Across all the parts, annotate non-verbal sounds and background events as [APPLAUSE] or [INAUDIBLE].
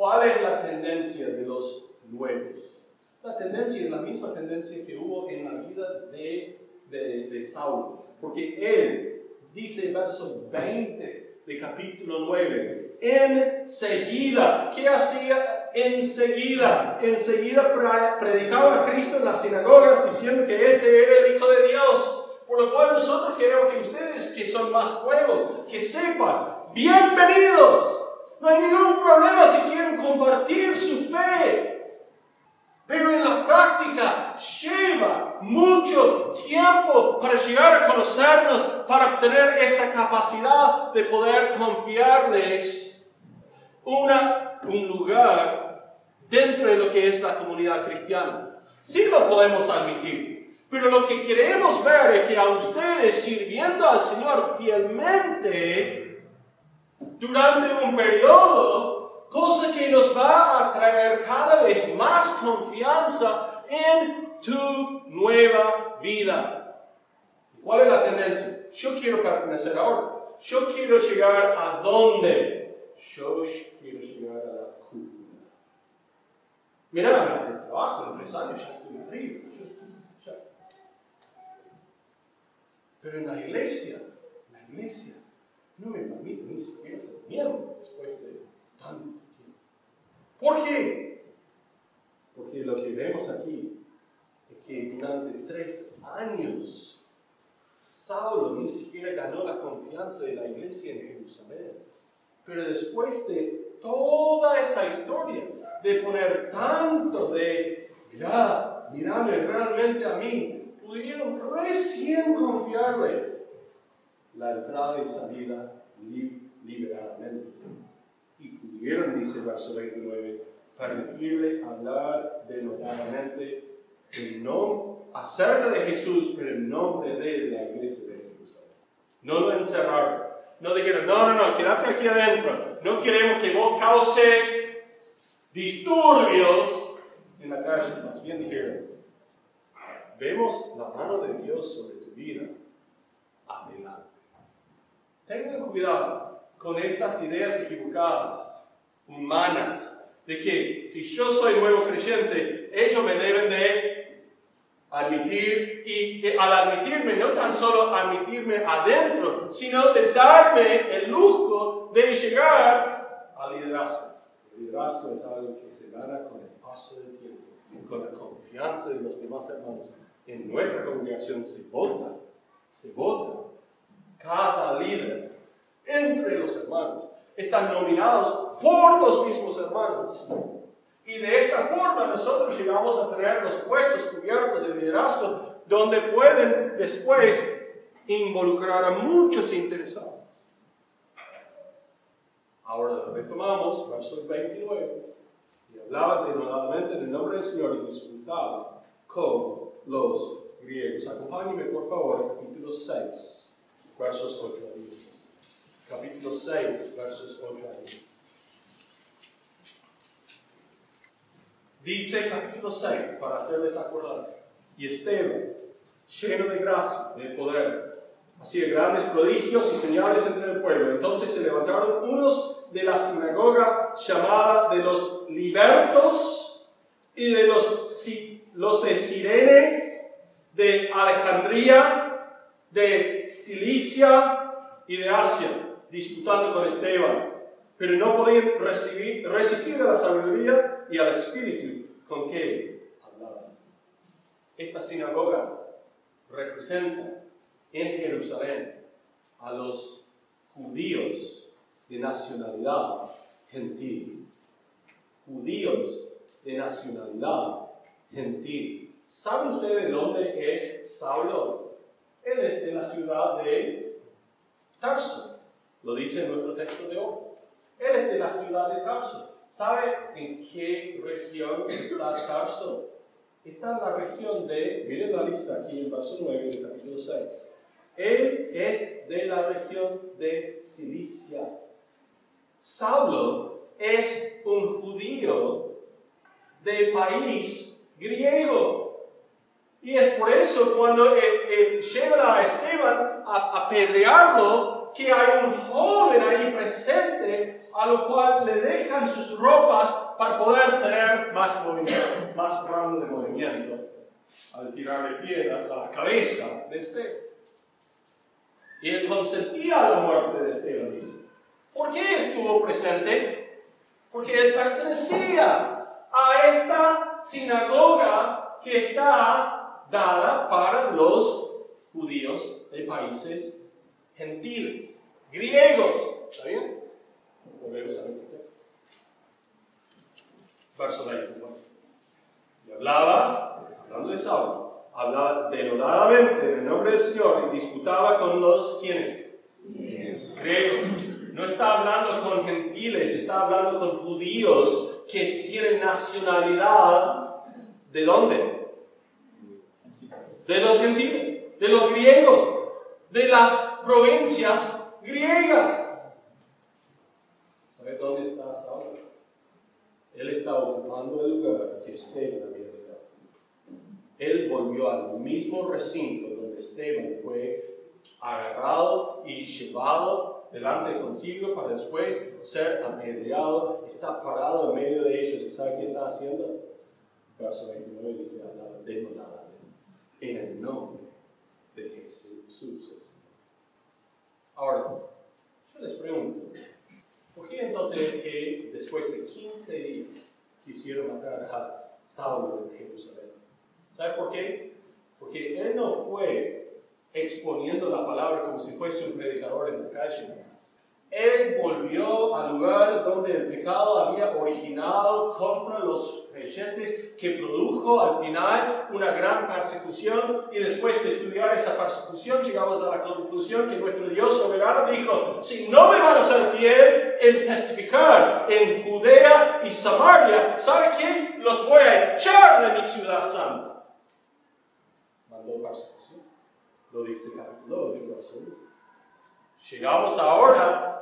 ¿Cuál es la tendencia de los nuevos? La tendencia es la misma tendencia que hubo en la vida de, de, de Saulo. Porque él dice verso 20 de capítulo 9, enseguida, ¿qué hacía enseguida? Enseguida predicaba a Cristo en las sinagogas diciendo que este era el Hijo de Dios. Por lo cual nosotros queremos que ustedes que son más nuevos, que sepan, bienvenidos. No hay ningún problema si quieren compartir su fe. Pero en la práctica lleva mucho tiempo para llegar a conocernos, para obtener esa capacidad de poder confiarles una, un lugar dentro de lo que es la comunidad cristiana. Sí lo podemos admitir, pero lo que queremos ver es que a ustedes sirviendo al Señor fielmente durante un periodo cosa que nos va a traer cada vez más confianza en tu nueva vida. ¿Cuál es la tendencia? Yo quiero pertenecer ahora. Yo quiero llegar a dónde? Yo quiero llegar a la cúpula. Mira, en el trabajo, en tres años ya estoy arriba. Pero en la iglesia, la iglesia no me permite ni siquiera ser miembro después de tanto ¿Por qué? Porque lo que vemos aquí es que durante tres años Saulo ni siquiera ganó la confianza de la iglesia en Jerusalén. Pero después de toda esa historia, de poner tanto de, mirad, miradme realmente a mí, pudieron recién confiarle la entrada y salida liberadamente pudieron, dice el verso 29, permitirle hablar denodadamente en no, acerca de Jesús, pero en nombre de la iglesia de Jerusalén. No lo encerraron. No dijeron, no, no, no, quédate aquí adentro. No queremos que vos causes disturbios en la calle. Más bien dijeron, vemos la mano de Dios sobre tu vida. Adelante. Tengan cuidado con estas ideas equivocadas humanas, de que si yo soy nuevo creyente, ellos me deben de admitir y al admitirme, no tan solo admitirme adentro, sino de darme el lujo de llegar al liderazgo. El liderazgo es algo que se gana con el paso del tiempo, con la confianza de los demás hermanos. En nuestra congregación se vota, se vota cada líder entre los hermanos están nominados por los mismos hermanos. Y de esta forma nosotros llegamos a tener los puestos cubiertos de liderazgo donde pueden después involucrar a muchos interesados. Ahora retomamos verso 29 y hablaba denodadamente del nombre del Señor y disputaba con los griegos. Acompáñenme por favor capítulo 6, versos 8 a 10 capítulo 6, versos 8 a 10. Dice capítulo 6, para hacerles acordar, y Esteban, lleno de gracia, de poder, hacía grandes prodigios y señales entre el pueblo. Entonces se levantaron unos de la sinagoga llamada de los libertos y de los, los de Sirene, de Alejandría, de Cilicia y de Asia disputando con Esteban, pero no podían resistir a la sabiduría y al espíritu con que hablaban. Esta sinagoga representa en Jerusalén a los judíos de nacionalidad gentil. Judíos de nacionalidad gentil. ¿Saben ustedes de dónde es Saulo? Él es de la ciudad de Tarso. Lo dice en nuestro texto de hoy. Él es de la ciudad de Tarso. ¿Sabe en qué región está Tarso? Está en la región de, miren la lista aquí en verso 9 del capítulo 6. Él es de la región de Cilicia. Saulo es un judío de país griego. Y es por eso cuando él, lleva a Esteban a apedrearlo, que hay un joven ahí presente a lo cual le dejan sus ropas para poder tener más movimiento, más rango de movimiento al tirarle piedras a la cabeza de Esteban. Y él consentía la muerte de Esteban, dice. ¿Por qué estuvo presente? Porque él pertenecía a esta sinagoga que está dada para los judíos de países gentiles, griegos. ¿Está bien? Volvemos a ver. Verso 20. Y hablaba, hablando de Saulo, hablaba denodadamente en el nombre del Señor y disputaba con los quienes? Griegos. No está hablando con gentiles, está hablando con judíos que tienen nacionalidad. ¿De dónde? De los gentiles, de los griegos, de las provincias griegas. ¿Sabe dónde está Saulo? Él está ocupando el lugar que Esteban había dejado. Él volvió al mismo recinto donde Esteban fue agarrado y llevado delante del concilio para después ser apedreado. Está parado en medio de ellos y ¿sabe qué está haciendo? Verso 29 dice, hablaba en el nombre de Jesús. Ahora, yo les pregunto, ¿por qué entonces que después de 15 días quisieron matar a Saulo en Jerusalén? ¿Sabe por qué? Porque él no fue exponiendo la palabra como si fuese un predicador en la calle. Él volvió al lugar donde el pecado había originado contra los creyentes, que produjo al final una gran persecución. Y después de estudiar esa persecución, llegamos a la conclusión que nuestro Dios soberano dijo: Si no me van a ser fiel en testificar en Judea y Samaria, ¿sabe qué? Los voy a echar de mi ciudad santa. Mandó persecución. Lo dice capítulo 8, Llegamos ahora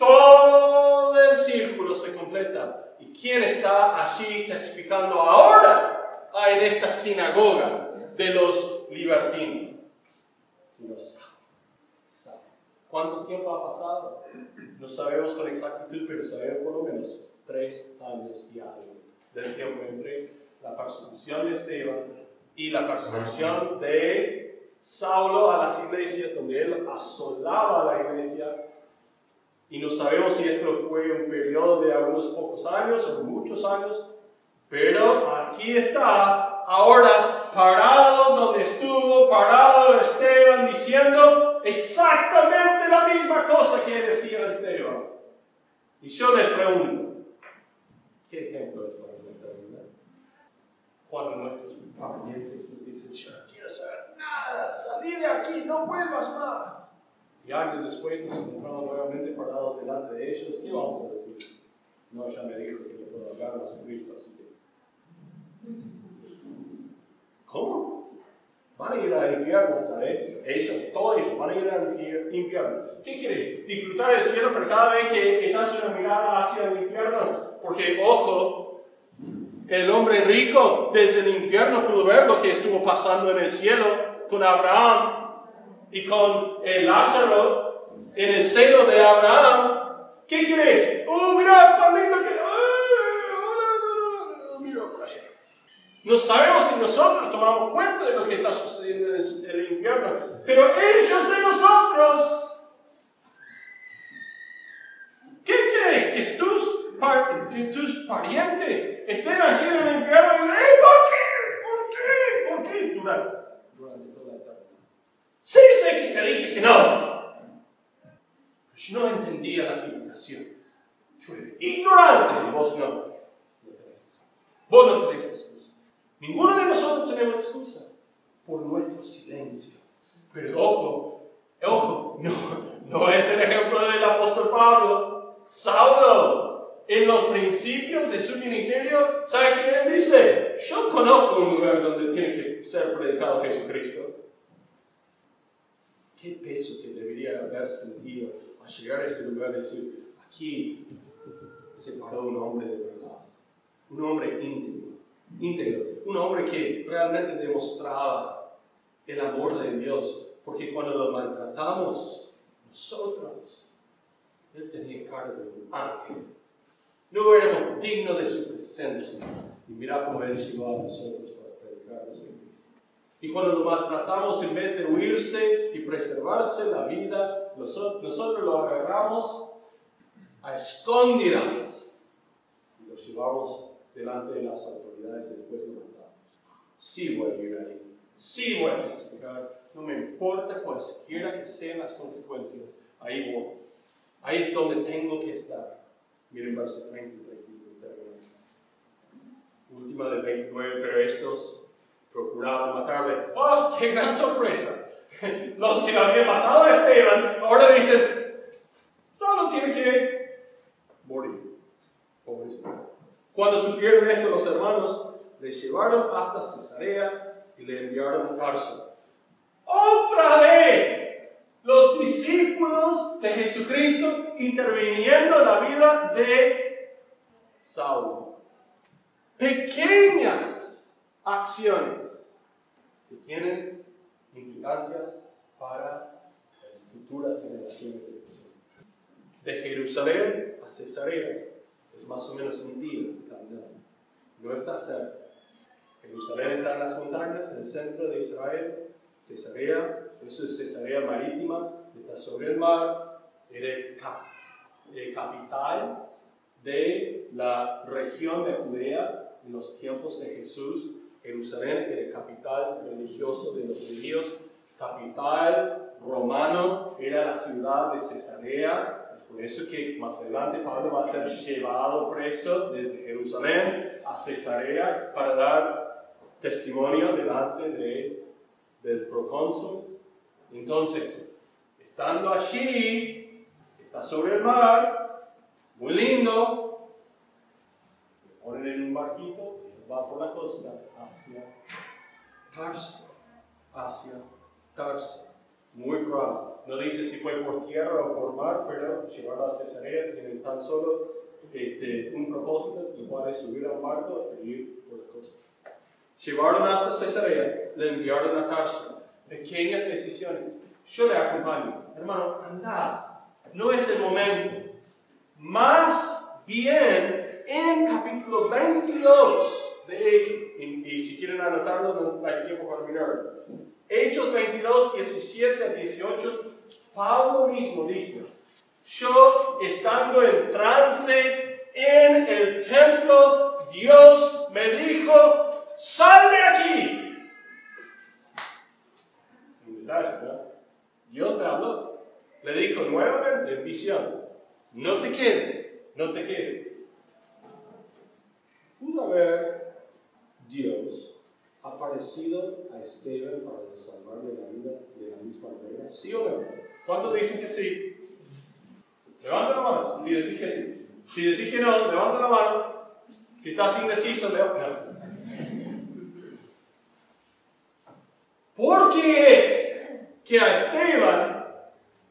todo el círculo se completa. ¿Y quién está allí testificando ahora ah, en esta sinagoga de los libertinos? Sino sabe. ¿Cuánto tiempo ha pasado? No sabemos con exactitud, pero sabemos por lo menos tres años y algo del tiempo entre la persecución de Esteban y la persecución de Saulo a las iglesias, donde él asolaba a la iglesia y no sabemos si esto fue un periodo de algunos pocos años o muchos años, pero aquí está, ahora parado donde estuvo, parado Esteban diciendo exactamente la misma cosa que decía Esteban. Y yo les pregunto, ¿qué ejemplo es para nuestra vida? Cuando nuestros parientes nos dicen, yo no quiero saber nada, salí de aquí, no vuelvas más. Y años después nos encontramos nuevamente parados delante de ellos. ¿Qué vamos a decir? No, ya me dijo que no puedo hablar más Cristo, así. ¿Cómo? Van a ir al infierno, ¿sabes? Ellos, todos ellos van a ir al infierno. ¿Qué quieres? ¿Disfrutar del cielo, pero cada vez que echas una mirada hacia el infierno? Porque, ojo, el hombre rico desde el infierno pudo ver lo que estuvo pasando en el cielo con Abraham y con el Lázaro en el seno de Abraham. ¿Qué quieres? ¡Oh, mira cuán lindo que! No sabemos si nosotros tomamos cuenta de lo que está sucediendo en el infierno, pero ellos de nosotros. ¿Qué crees? Que tus, tus parientes estén allí en el infierno y dicen, ¿por qué? ¿Por qué? ¿Por qué? Durante toda la tarde. Sí sé que te dije que no. Pero yo no entendía las indicaciones. Yo era ignorante y vos no. Vos no tenés excusa. Ninguno de nosotros tenemos excusa por nuestro silencio. Pero ojo, ojo, no, no es el ejemplo del apóstol Pablo. Saulo, en los principios de su ministerio, ¿sabe qué él dice? Yo conozco un lugar donde tiene que ser predicado Jesucristo. Qué peso que debería haber sentido al llegar a ese lugar y decir, aquí se paró un hombre de verdad, un hombre íntimo, íntegro, un hombre que realmente demostraba el amor de Dios, porque cuando lo maltratamos, nosotros, Él tenía cara de un ángel. No éramos dignos de su presencia. Y mira cómo Él llegó a nosotros para predicarnos. Y cuando lo maltratamos, en vez de huirse y preservarse la vida, nosotros, nosotros lo agarramos a escondidas y lo llevamos delante de las autoridades y después lo matamos. Sí voy a ir ahí. Sí voy a testificar. No me importa cualquiera que sean las consecuencias. Ahí voy. Ahí es donde tengo que estar. Miren verso 30 y 31. Última del 29, pero estos procuraban matarle. ¡Oh, qué gran sorpresa! [LAUGHS] Los que habían matado a Esteban ahora dicen, solo tiene que morir. Pobrecito. Cuando supieron esto los hermanos, le llevaron hasta Cesarea y le enviaron a Tarso. ¡Otra vez! los discípulos de Jesucristo interviniendo en la vida de Saulo. Pequeñas acciones que tienen implicancias para futuras generaciones de Jesús. De Jerusalén a Cesarea es más o menos un día caminando. No está cerca. Jerusalén está en las montañas, en el centro de Israel. Cesarea eso es Cesarea Marítima, está sobre el mar, era capital de la región de Judea en los tiempos de Jesús. Jerusalén era capital religioso de los judíos, capital romano era la ciudad de Cesarea. Por eso que más adelante Pablo va a ser llevado preso desde Jerusalén a Cesarea para dar testimonio delante de, del procónsul entonces, estando allí, está sobre el mar, muy lindo, le ponen en un barquito va por la costa hacia Tarso, hacia Tarso. Muy probable. No dice si fue por tierra o por mar, pero llevarlo a Cesarea tienen tan solo este, un propósito, y es subir a un barco y ir por la costa. Llevaron hasta Cesarea, le enviaron a Tarso pequeñas decisiones. Yo le acompaño. Hermano, anda. No es el momento. Más bien en capítulo 22 Hechos, y, si quieren anotarlo, no hay tiempo para mirarlo. Hechos 22, 17 a 18, Pablo mismo dice, yo estando en trance en el templo, Dios me dijo, sal de aquí Dios le habló. Le dijo nuevamente en visión, no te quedes, no te quedes. Pudo haber aparecido a Esteban para salvarle la vida de la misma manera, ¿sí o no? ¿Cuántos dicen que sí? Levanta la mano si decís que sí. Si decís que no, levanta la mano. Si estás indeciso, levanta la mano. ¿Por qué que a Esteban,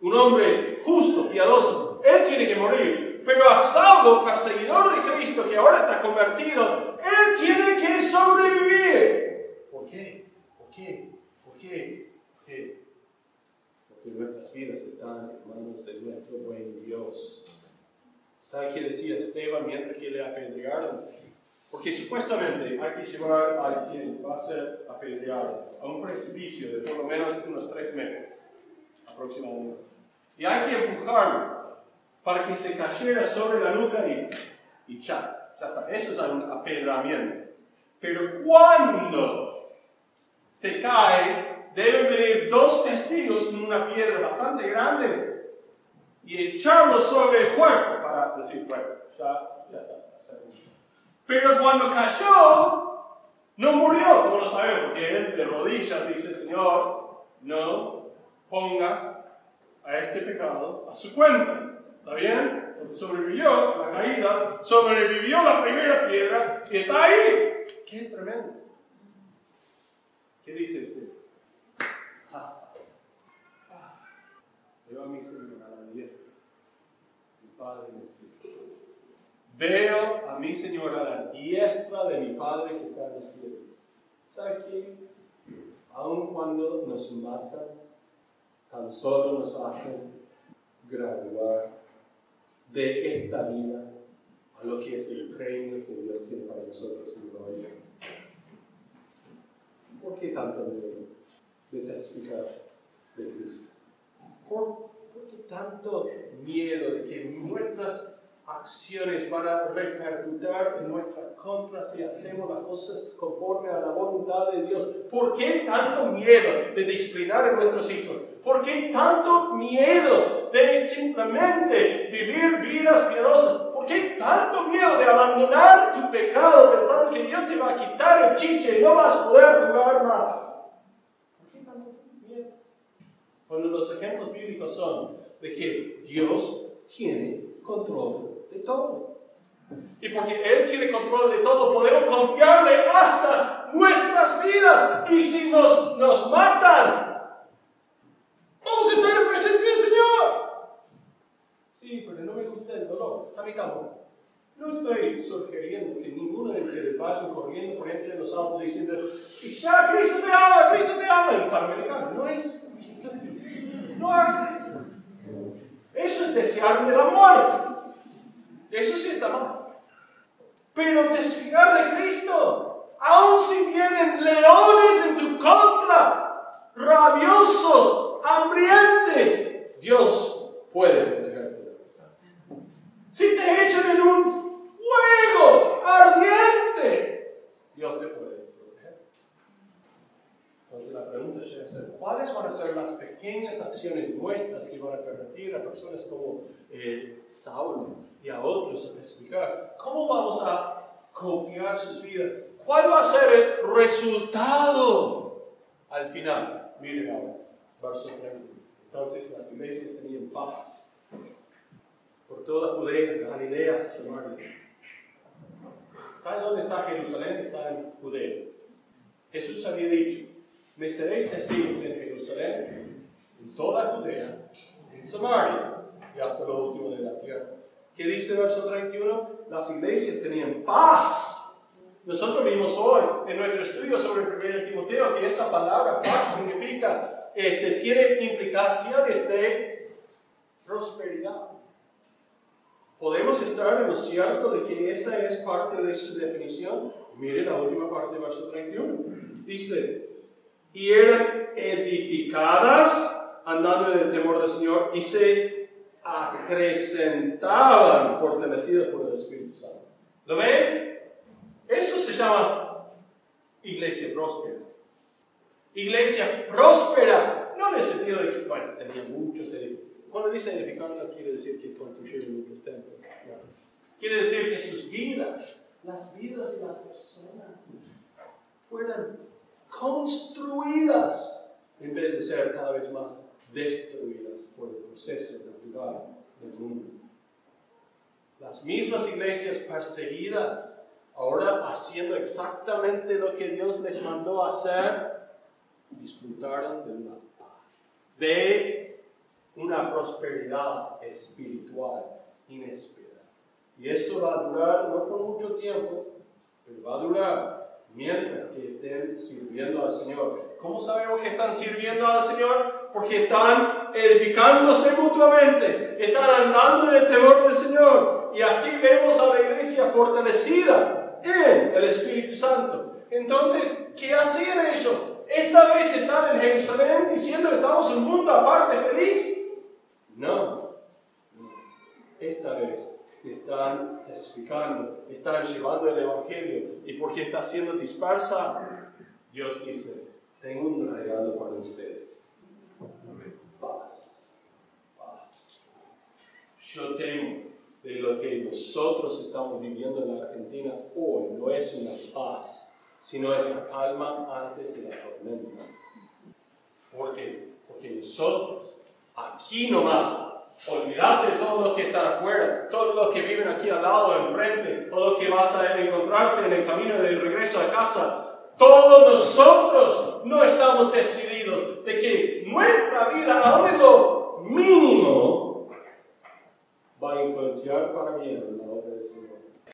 un hombre justo, piadoso, él tiene que morir. Pero a Saulo, perseguidor de Cristo, que ahora está convertido, él tiene que sobrevivir. ¿Por qué? ¿Por qué? ¿Por qué? ¿Por qué? Porque nuestras vidas están en manos de nuestro buen Dios. ¿Sabe qué decía Esteban mientras que le apedrearon? Porque supuestamente hay que llevar a quien va a ser apedreado a un precipicio de por lo menos unos 3 metros aproximadamente. Y hay que empujarlo para que se cayera sobre la nuca y, y ya, ya está. Eso es un apedramiento. Pero cuando se cae, deben venir dos testigos con una piedra bastante grande y echarlo sobre el cuerpo para decir, bueno, ya, está. Pero cuando cayó, no murió, como lo sabemos, porque él de rodillas dice, Señor, no pongas a este pecado a su cuenta. ¿Está bien? Porque sobrevivió la caída, sobrevivió la primera piedra y está ahí. ¡Qué tremendo! ¿Qué dice este? Ah. Ah. a mi Señor a la diestra, mi Padre en el cielo. Veo a mi Señor a la diestra de mi Padre que está en el cielo. ¿Sabe qué? Aun cuando nos matan, tan solo nos hacen graduar de esta vida a lo que es el reino que Dios tiene para nosotros en gloria. ¿Por qué tanto miedo de testificar de Cristo? ¿Por, qué tanto miedo de que nuestras acciones van a repercutir en nuestra contra si hacemos las cosas conforme a la voluntad de Dios. ¿Por qué tanto miedo de disciplinar a nuestros hijos? ¿Por qué tanto miedo de simplemente vivir vidas piadosas? ¿Por qué tanto miedo de abandonar tu pecado pensando que Dios te va a quitar el chiche y no vas a poder jugar más? ¿Por qué tanto miedo? Cuando los ejemplos bíblicos son de que Dios tiene control de todo. Y porque Él tiene control de todo, podemos confiarle hasta nuestras vidas. Y si nos, nos matan, vamos a estar en presencia del Señor. Sí, pero no me gusta el dolor. A mí tampoco. No estoy sugiriendo que ninguno de ustedes vaya corriendo por entre los autos diciendo, ya Cristo te ama, Cristo te ama. El panamericano no es, [LAUGHS] no esto. Eso es desearle la muerte. Eso sí está mal. Pero testificar de Cristo, aun si vienen leones en tu contra, rabiosos, hambrientes, Dios puede protegerte. Si te echan en un fuego ardiente, Dios te puede proteger. Entonces la pregunta es, ¿cuáles van a ser las pequeñas acciones nuestras que van a permitir a personas como eh, Saulo y a otros a testificar? ¿Cómo vamos a copiar sus vidas? ¿Cuál va a ser el resultado al final? Miren ahora, verso 30. Entonces las iglesias tenían paz toda Judea, Galilea, Samaria. ¿Saben dónde está Jerusalén? Está en Judea. Jesús había dicho, me seréis testigos en Jerusalén, en toda Judea, en Samaria y hasta lo último de la tierra. ¿Qué dice el verso 31? Las iglesias tenían paz. Nosotros vimos hoy en nuestro estudio sobre el 1 Timoteo que esa palabra paz significa, este, tiene implicaciones de prosperidad. ¿Podemos estar en lo cierto de que esa es parte de su definición? Mire la última parte del verso 31. Dice, y eran edificadas andando en el temor del Señor y se acrecentaban fortalecidas por el Espíritu Santo. ¿Lo ven? Eso se llama iglesia próspera. Iglesia próspera, no en el sentido de que, bueno, tenía muchos edificios cuando dice edificar no quiere decir que construyeron un templo. Quiere decir que sus vidas, las vidas de las personas, fueran construidas en vez de ser cada vez más destruidas por el proceso natural del mundo. Las mismas iglesias perseguidas, ahora haciendo exactamente lo que Dios les mandó hacer, disfrutaron de una paz, de una prosperidad espiritual inesperada. Y eso va a durar no por mucho tiempo, pero va a durar mientras que estén sirviendo al Señor. ¿Cómo sabemos que están sirviendo al Señor? Porque están edificándose mutuamente, están andando en el temor del Señor. Y así vemos a la iglesia fortalecida en el Espíritu Santo. Entonces, ¿qué hacían ellos? Esta vez están en Jerusalén diciendo que estamos en un mundo aparte feliz. No. Esta vez están testificando, están llevando el Evangelio. ¿Y porque está siendo dispersa? Dios dice, tengo un regalo para ustedes. Paz. Paz. Yo temo de lo que nosotros estamos viviendo en la Argentina hoy no es una paz, sino es la calma antes de la tormenta. ¿Por qué? Porque nosotros aquí nomás. Olvídate de todos los que están afuera, todos los que viven aquí al lado, enfrente, todos los que vas a encontrarte en el camino de regreso a casa. Todos nosotros no estamos decididos de que nuestra vida, aún lo mínimo, va a influenciar para bien la obra del Señor.